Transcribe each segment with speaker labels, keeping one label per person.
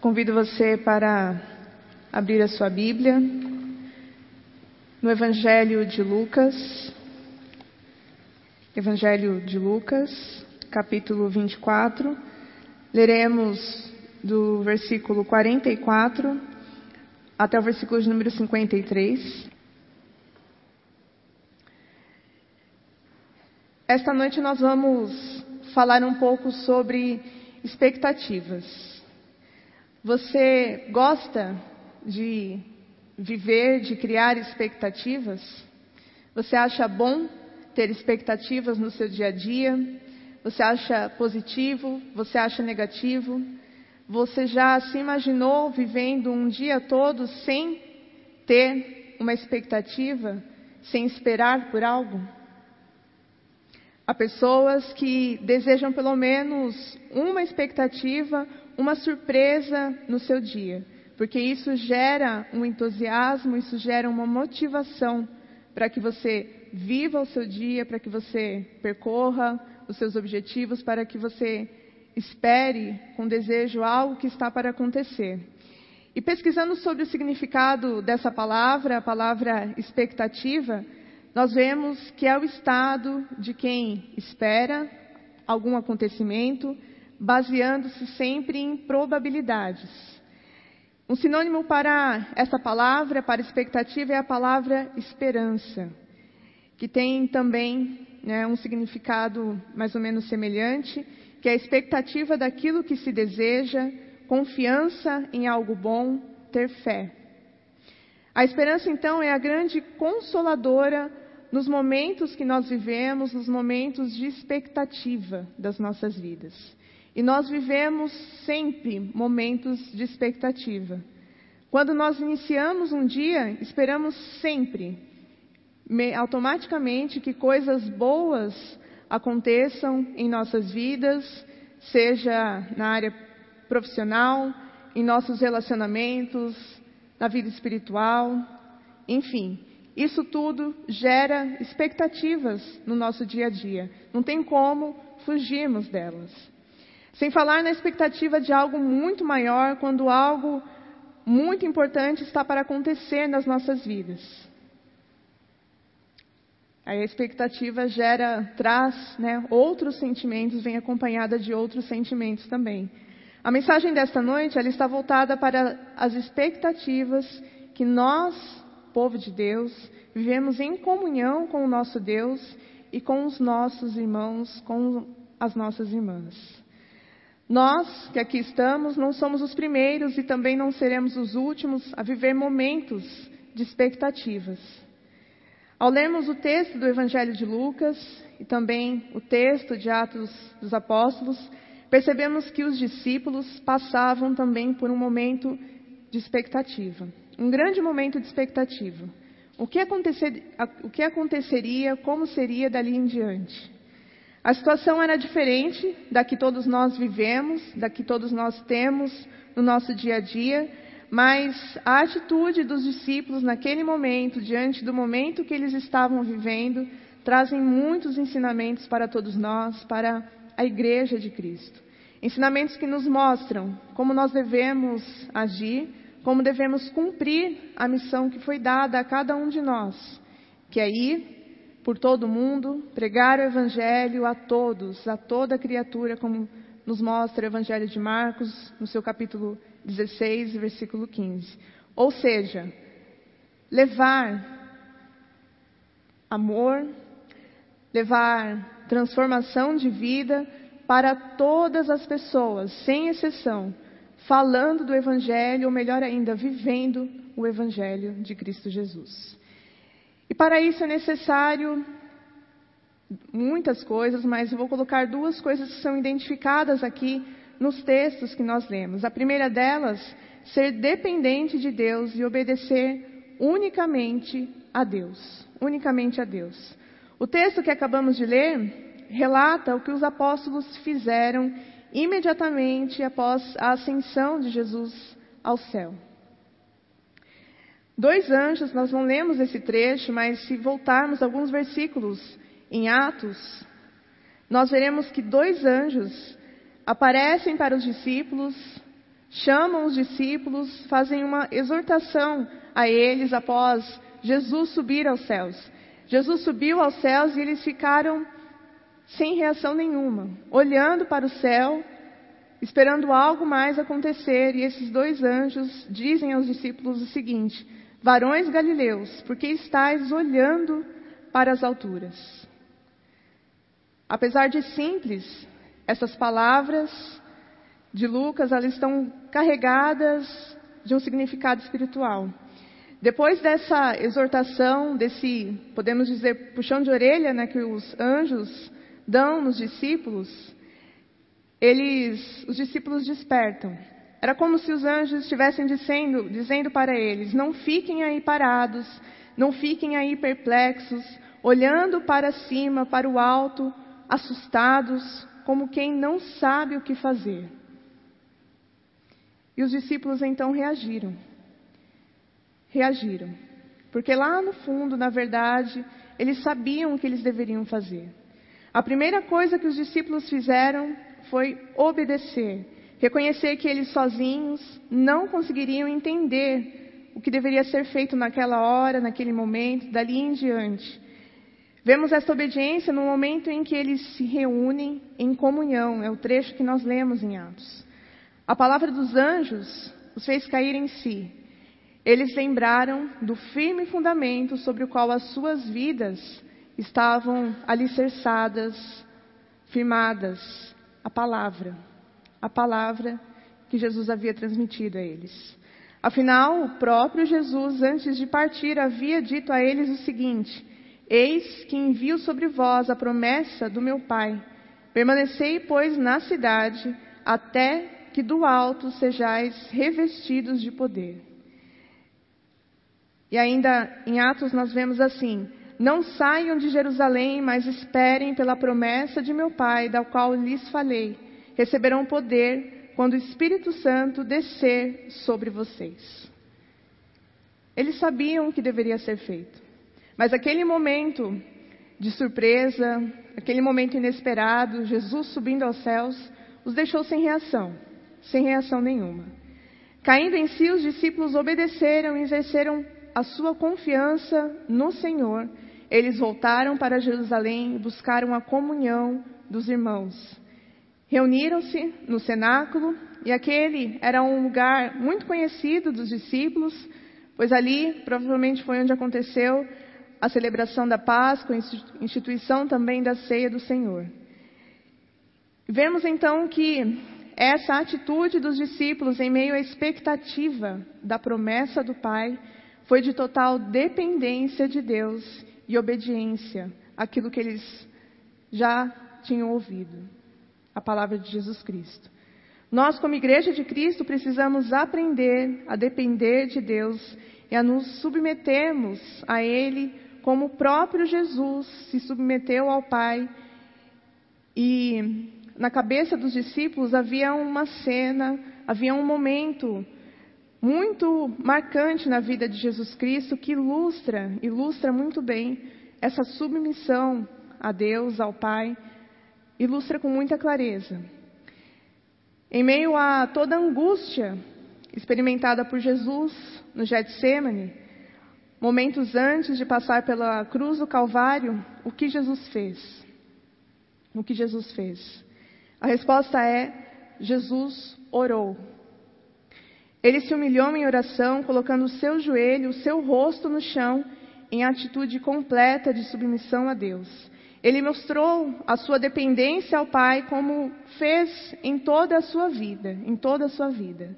Speaker 1: Convido você para abrir a sua Bíblia no Evangelho de Lucas, Evangelho de Lucas, capítulo 24. Leremos do versículo 44 até o versículo de número 53. Esta noite nós vamos falar um pouco sobre expectativas. Você gosta de viver, de criar expectativas? Você acha bom ter expectativas no seu dia a dia? Você acha positivo? Você acha negativo? Você já se imaginou vivendo um dia todo sem ter uma expectativa, sem esperar por algo? Há pessoas que desejam pelo menos uma expectativa, uma surpresa no seu dia, porque isso gera um entusiasmo, isso gera uma motivação para que você viva o seu dia, para que você percorra os seus objetivos, para que você espere com desejo algo que está para acontecer. E pesquisando sobre o significado dessa palavra, a palavra expectativa, nós vemos que é o estado de quem espera algum acontecimento, baseando-se sempre em probabilidades. Um sinônimo para essa palavra, para expectativa, é a palavra esperança, que tem também né, um significado mais ou menos semelhante, que é a expectativa daquilo que se deseja, confiança em algo bom, ter fé. A esperança, então, é a grande consoladora nos momentos que nós vivemos, nos momentos de expectativa das nossas vidas. E nós vivemos sempre momentos de expectativa. Quando nós iniciamos um dia, esperamos sempre, automaticamente, que coisas boas aconteçam em nossas vidas, seja na área profissional, em nossos relacionamentos, na vida espiritual, enfim. Isso tudo gera expectativas no nosso dia a dia. Não tem como fugirmos delas. Sem falar na expectativa de algo muito maior quando algo muito importante está para acontecer nas nossas vidas. A expectativa gera, traz né, outros sentimentos, vem acompanhada de outros sentimentos também. A mensagem desta noite ela está voltada para as expectativas que nós, povo de Deus, vivemos em comunhão com o nosso Deus e com os nossos irmãos, com as nossas irmãs. Nós que aqui estamos não somos os primeiros e também não seremos os últimos a viver momentos de expectativas. Ao lermos o texto do Evangelho de Lucas e também o texto de Atos dos Apóstolos, percebemos que os discípulos passavam também por um momento de expectativa, um grande momento de expectativa. O que, o que aconteceria, como seria dali em diante? A situação era diferente da que todos nós vivemos, da que todos nós temos no nosso dia a dia, mas a atitude dos discípulos naquele momento, diante do momento que eles estavam vivendo, trazem muitos ensinamentos para todos nós, para a Igreja de Cristo. Ensinamentos que nos mostram como nós devemos agir, como devemos cumprir a missão que foi dada a cada um de nós, que é ir por todo o mundo, pregar o Evangelho a todos, a toda criatura, como nos mostra o Evangelho de Marcos, no seu capítulo 16, versículo 15. Ou seja, levar amor, levar transformação de vida para todas as pessoas, sem exceção, falando do Evangelho, ou melhor ainda, vivendo o Evangelho de Cristo Jesus. E para isso é necessário muitas coisas, mas eu vou colocar duas coisas que são identificadas aqui nos textos que nós lemos. A primeira delas, ser dependente de Deus e obedecer unicamente a Deus. Unicamente a Deus. O texto que acabamos de ler relata o que os apóstolos fizeram imediatamente após a ascensão de Jesus ao céu. Dois anjos, nós não lemos esse trecho, mas se voltarmos alguns versículos em Atos, nós veremos que dois anjos aparecem para os discípulos chamam os discípulos, fazem uma exortação a eles após Jesus subir aos céus. Jesus subiu aos céus e eles ficaram sem reação nenhuma, olhando para o céu, esperando algo mais acontecer. E esses dois anjos dizem aos discípulos o seguinte: Varões galileus, por que estáis olhando para as alturas? Apesar de simples, essas palavras de Lucas, elas estão carregadas de um significado espiritual. Depois dessa exortação, desse, podemos dizer, puxão de orelha, né, que os anjos dão nos discípulos, eles, os discípulos despertam. Era como se os anjos estivessem dizendo, dizendo para eles: não fiquem aí parados, não fiquem aí perplexos, olhando para cima, para o alto, assustados, como quem não sabe o que fazer. E os discípulos então reagiram. Reagiram. Porque lá no fundo, na verdade, eles sabiam o que eles deveriam fazer. A primeira coisa que os discípulos fizeram foi obedecer, reconhecer que eles sozinhos não conseguiriam entender o que deveria ser feito naquela hora, naquele momento, dali em diante. Vemos essa obediência no momento em que eles se reúnem em comunhão, é o trecho que nós lemos em Atos. A palavra dos anjos os fez cair em si. Eles lembraram do firme fundamento sobre o qual as suas vidas estavam alicerçadas, firmadas, a palavra, a palavra que Jesus havia transmitido a eles. Afinal, o próprio Jesus, antes de partir, havia dito a eles o seguinte: Eis que envio sobre vós a promessa do meu Pai. Permanecei, pois, na cidade, até que do alto sejais revestidos de poder. E ainda em Atos nós vemos assim: Não saiam de Jerusalém, mas esperem pela promessa de meu Pai, da qual lhes falei. Receberão poder quando o Espírito Santo descer sobre vocês. Eles sabiam o que deveria ser feito, mas aquele momento de surpresa, aquele momento inesperado, Jesus subindo aos céus, os deixou sem reação sem reação nenhuma. Caindo em si, os discípulos obedeceram e exerceram a sua confiança no Senhor. Eles voltaram para Jerusalém e buscaram a comunhão dos irmãos. Reuniram-se no cenáculo e aquele era um lugar muito conhecido dos discípulos, pois ali provavelmente foi onde aconteceu a celebração da Páscoa, a instituição também da ceia do Senhor. Vemos então que essa atitude dos discípulos em meio à expectativa da promessa do Pai foi de total dependência de Deus e obediência àquilo que eles já tinham ouvido a palavra de Jesus Cristo. Nós, como Igreja de Cristo, precisamos aprender a depender de Deus e a nos submetermos a Ele como o próprio Jesus se submeteu ao Pai e na cabeça dos discípulos havia uma cena, havia um momento muito marcante na vida de Jesus Cristo que ilustra, ilustra muito bem essa submissão a Deus, ao Pai, ilustra com muita clareza. Em meio a toda a angústia experimentada por Jesus no Getsemane, momentos antes de passar pela cruz do Calvário, o que Jesus fez? O que Jesus fez? A resposta é: Jesus orou. Ele se humilhou em oração, colocando o seu joelho, o seu rosto no chão, em atitude completa de submissão a Deus. Ele mostrou a sua dependência ao Pai, como fez em toda a sua vida, em toda a sua vida.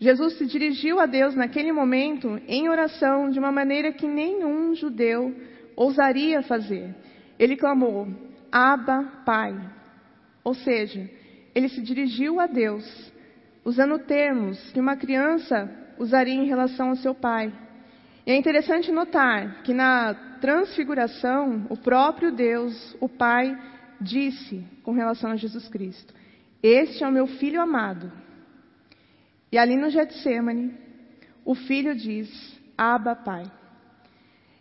Speaker 1: Jesus se dirigiu a Deus naquele momento em oração de uma maneira que nenhum judeu ousaria fazer. Ele clamou: Abba, Pai. Ou seja, ele se dirigiu a Deus, usando termos que uma criança usaria em relação ao seu pai. E é interessante notar que na transfiguração, o próprio Deus, o Pai, disse com relação a Jesus Cristo: Este é o meu filho amado. E ali no Getsemane, o filho diz: Abba, Pai.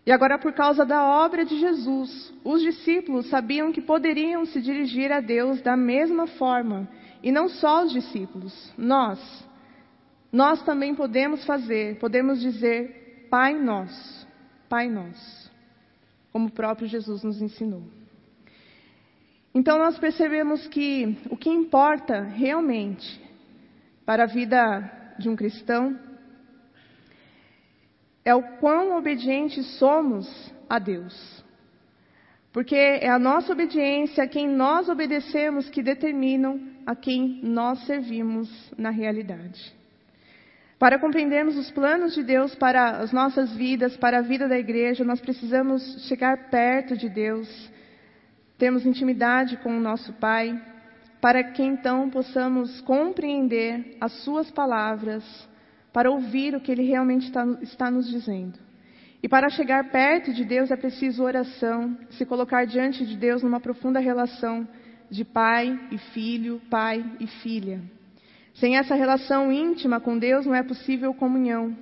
Speaker 1: E agora, por causa da obra de Jesus, os discípulos sabiam que poderiam se dirigir a Deus da mesma forma. E não só os discípulos, nós. nós também podemos fazer, podemos dizer Pai Nosso, Pai Nosso, como o próprio Jesus nos ensinou. Então nós percebemos que o que importa realmente para a vida de um cristão é o quão obedientes somos a Deus. Porque é a nossa obediência, a quem nós obedecemos, que determinam a quem nós servimos na realidade. Para compreendermos os planos de Deus para as nossas vidas, para a vida da igreja, nós precisamos chegar perto de Deus, termos intimidade com o nosso Pai, para que então possamos compreender as Suas palavras, para ouvir o que Ele realmente está, está nos dizendo. E para chegar perto de Deus é preciso oração, se colocar diante de Deus numa profunda relação de pai e filho, pai e filha. Sem essa relação íntima com Deus não é possível comunhão.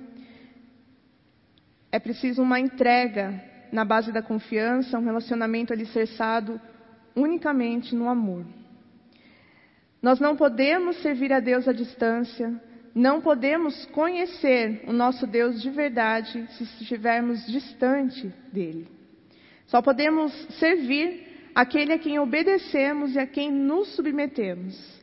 Speaker 1: É preciso uma entrega na base da confiança, um relacionamento alicerçado unicamente no amor. Nós não podemos servir a Deus à distância, não podemos conhecer o nosso Deus de verdade se estivermos distante dele. Só podemos servir aquele a quem obedecemos e a quem nos submetemos.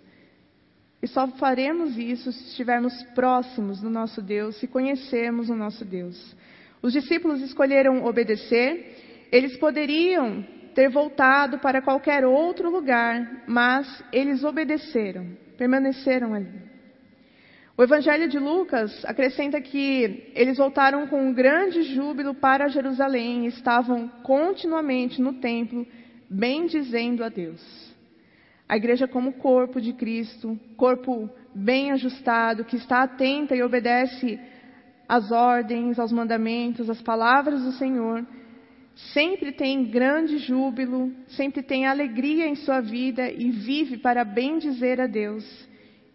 Speaker 1: E só faremos isso se estivermos próximos do nosso Deus, se conhecermos o nosso Deus. Os discípulos escolheram obedecer, eles poderiam ter voltado para qualquer outro lugar, mas eles obedeceram, permaneceram ali. O Evangelho de Lucas acrescenta que eles voltaram com um grande júbilo para Jerusalém e estavam continuamente no templo, bendizendo a Deus. A igreja, como corpo de Cristo, corpo bem ajustado, que está atenta e obedece às ordens, aos mandamentos, às palavras do Senhor, sempre tem grande júbilo, sempre tem alegria em sua vida e vive para bendizer a Deus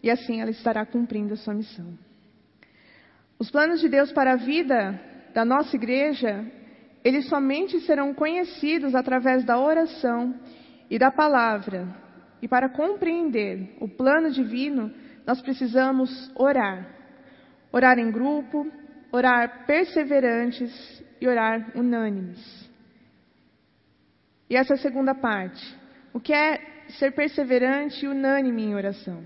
Speaker 1: e assim ela estará cumprindo a sua missão. Os planos de Deus para a vida da nossa igreja, eles somente serão conhecidos através da oração e da palavra. E para compreender o plano divino, nós precisamos orar. Orar em grupo, orar perseverantes e orar unânimes. E essa é a segunda parte. O que é ser perseverante e unânime em oração?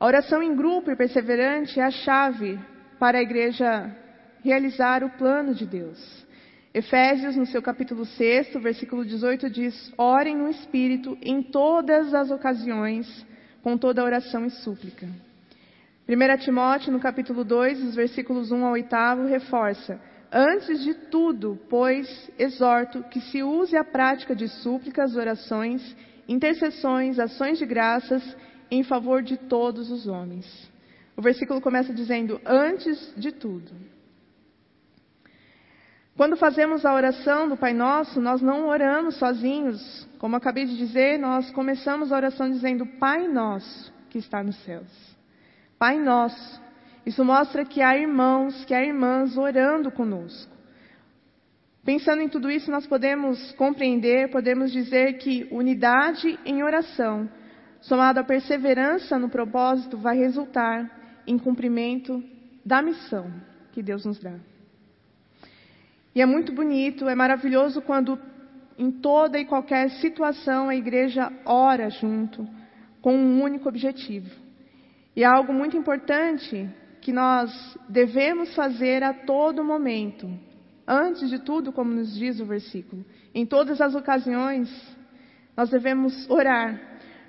Speaker 1: A oração em grupo e perseverante é a chave para a igreja realizar o plano de Deus. Efésios, no seu capítulo 6, versículo 18, diz: Orem no Espírito em todas as ocasiões, com toda oração e súplica. 1 Timóteo, no capítulo 2, os versículos 1 ao 8, reforça: Antes de tudo, pois, exorto que se use a prática de súplicas, orações, intercessões, ações de graças em favor de todos os homens. O versículo começa dizendo: antes de tudo. Quando fazemos a oração do Pai Nosso, nós não oramos sozinhos. Como acabei de dizer, nós começamos a oração dizendo: Pai Nosso que está nos céus. Pai Nosso. Isso mostra que há irmãos, que há irmãs orando conosco. Pensando em tudo isso, nós podemos compreender, podemos dizer que unidade em oração somado à perseverança no propósito, vai resultar em cumprimento da missão que Deus nos dá. E é muito bonito, é maravilhoso quando em toda e qualquer situação a igreja ora junto, com um único objetivo. E é algo muito importante que nós devemos fazer a todo momento. Antes de tudo, como nos diz o versículo, em todas as ocasiões, nós devemos orar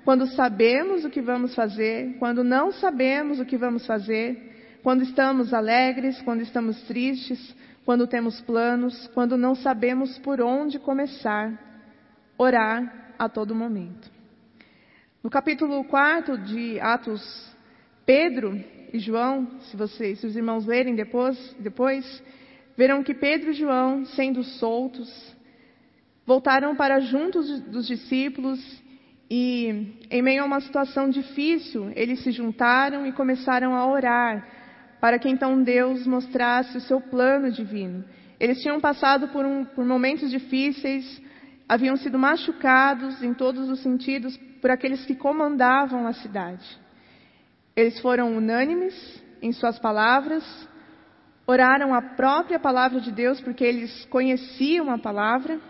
Speaker 1: quando sabemos o que vamos fazer, quando não sabemos o que vamos fazer, quando estamos alegres, quando estamos tristes, quando temos planos, quando não sabemos por onde começar, orar a todo momento. No capítulo 4 de Atos, Pedro e João, se vocês, se os irmãos lerem depois, depois, verão que Pedro e João, sendo soltos, voltaram para juntos dos discípulos e, em meio a uma situação difícil, eles se juntaram e começaram a orar para que então Deus mostrasse o seu plano divino. Eles tinham passado por, um, por momentos difíceis, haviam sido machucados em todos os sentidos por aqueles que comandavam a cidade. Eles foram unânimes em suas palavras, oraram a própria palavra de Deus porque eles conheciam a palavra.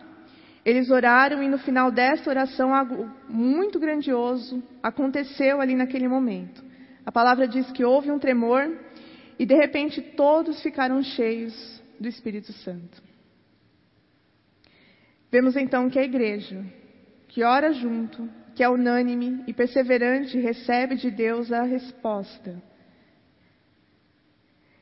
Speaker 1: Eles oraram e no final desta oração algo muito grandioso aconteceu ali naquele momento. A palavra diz que houve um tremor e de repente todos ficaram cheios do Espírito Santo. Vemos então que a igreja, que ora junto, que é unânime e perseverante, recebe de Deus a resposta.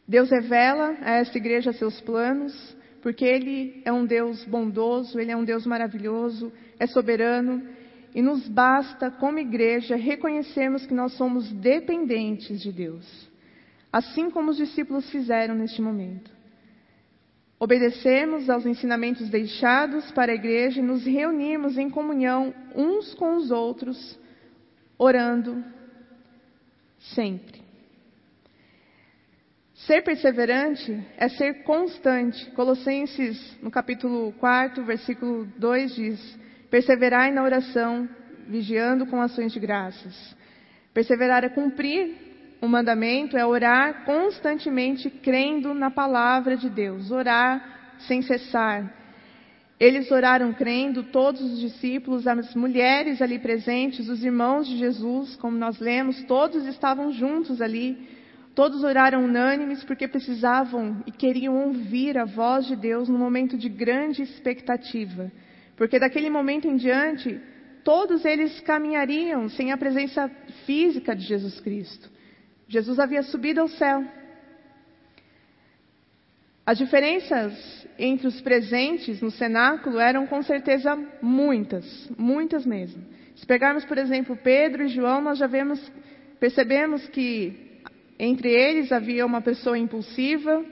Speaker 1: Deus revela a esta igreja seus planos, porque Ele é um Deus bondoso, Ele é um Deus maravilhoso, é soberano, e nos basta, como igreja, reconhecermos que nós somos dependentes de Deus, assim como os discípulos fizeram neste momento. Obedecemos aos ensinamentos deixados para a igreja e nos reunirmos em comunhão uns com os outros, orando sempre. Ser perseverante é ser constante. Colossenses, no capítulo 4, versículo 2 diz: Perseverai na oração, vigiando com ações de graças. Perseverar é cumprir o mandamento é orar constantemente crendo na palavra de Deus, orar sem cessar. Eles oraram crendo, todos os discípulos, as mulheres ali presentes, os irmãos de Jesus, como nós lemos, todos estavam juntos ali. Todos oraram unânimes porque precisavam e queriam ouvir a voz de Deus num momento de grande expectativa. Porque daquele momento em diante, todos eles caminhariam sem a presença física de Jesus Cristo. Jesus havia subido ao céu. As diferenças entre os presentes no cenáculo eram com certeza muitas, muitas mesmo. Se pegarmos, por exemplo, Pedro e João, nós já vemos, percebemos que entre eles havia uma pessoa impulsiva,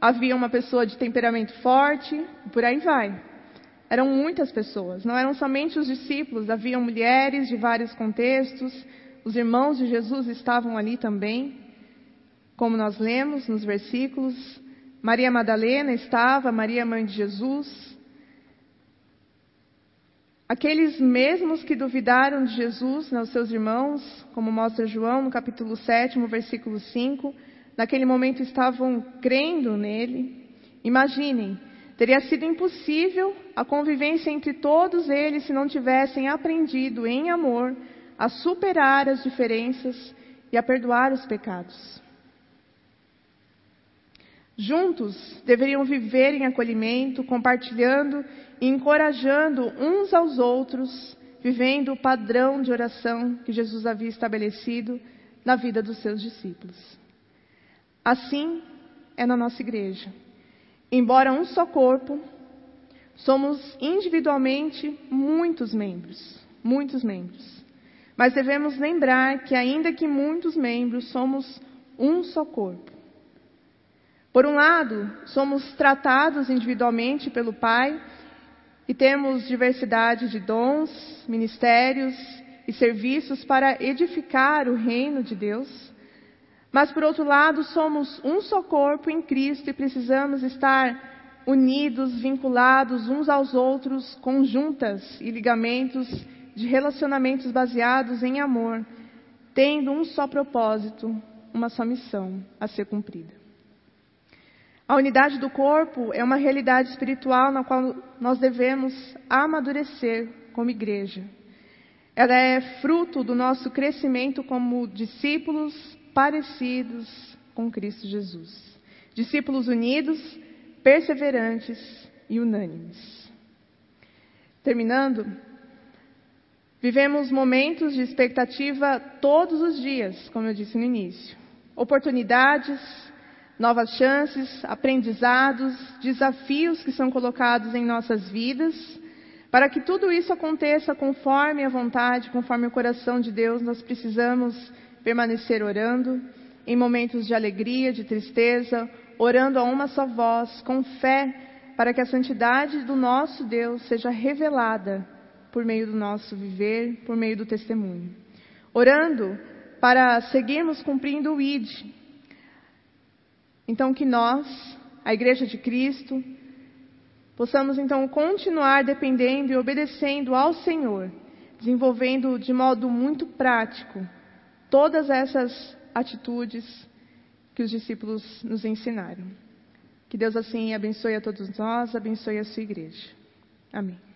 Speaker 1: havia uma pessoa de temperamento forte, por aí vai. Eram muitas pessoas, não eram somente os discípulos, havia mulheres de vários contextos, os irmãos de Jesus estavam ali também, como nós lemos nos versículos. Maria Madalena estava, Maria mãe de Jesus. Aqueles mesmos que duvidaram de Jesus, né, os seus irmãos, como mostra João no capítulo 7, versículo 5, naquele momento estavam crendo nele. Imaginem, teria sido impossível a convivência entre todos eles se não tivessem aprendido em amor a superar as diferenças e a perdoar os pecados. Juntos deveriam viver em acolhimento, compartilhando e encorajando uns aos outros, vivendo o padrão de oração que Jesus havia estabelecido na vida dos seus discípulos. Assim é na nossa igreja. Embora um só corpo, somos individualmente muitos membros, muitos membros. Mas devemos lembrar que, ainda que muitos membros, somos um só corpo. Por um lado, somos tratados individualmente pelo Pai e temos diversidade de dons, ministérios e serviços para edificar o reino de Deus. Mas, por outro lado, somos um só corpo em Cristo e precisamos estar unidos, vinculados uns aos outros, conjuntas e ligamentos de relacionamentos baseados em amor, tendo um só propósito, uma só missão a ser cumprida. A unidade do corpo é uma realidade espiritual na qual nós devemos amadurecer como igreja. Ela é fruto do nosso crescimento como discípulos parecidos com Cristo Jesus. Discípulos unidos, perseverantes e unânimes. Terminando, Vivemos momentos de expectativa todos os dias, como eu disse no início. Oportunidades, novas chances, aprendizados, desafios que são colocados em nossas vidas. Para que tudo isso aconteça conforme a vontade, conforme o coração de Deus, nós precisamos permanecer orando em momentos de alegria, de tristeza, orando a uma só voz, com fé, para que a santidade do nosso Deus seja revelada por meio do nosso viver, por meio do testemunho. Orando para seguirmos cumprindo o ID. Então, que nós, a Igreja de Cristo, possamos então continuar dependendo e obedecendo ao Senhor, desenvolvendo de modo muito prático todas essas atitudes que os discípulos nos ensinaram. Que Deus assim abençoe a todos nós, abençoe a sua igreja. Amém.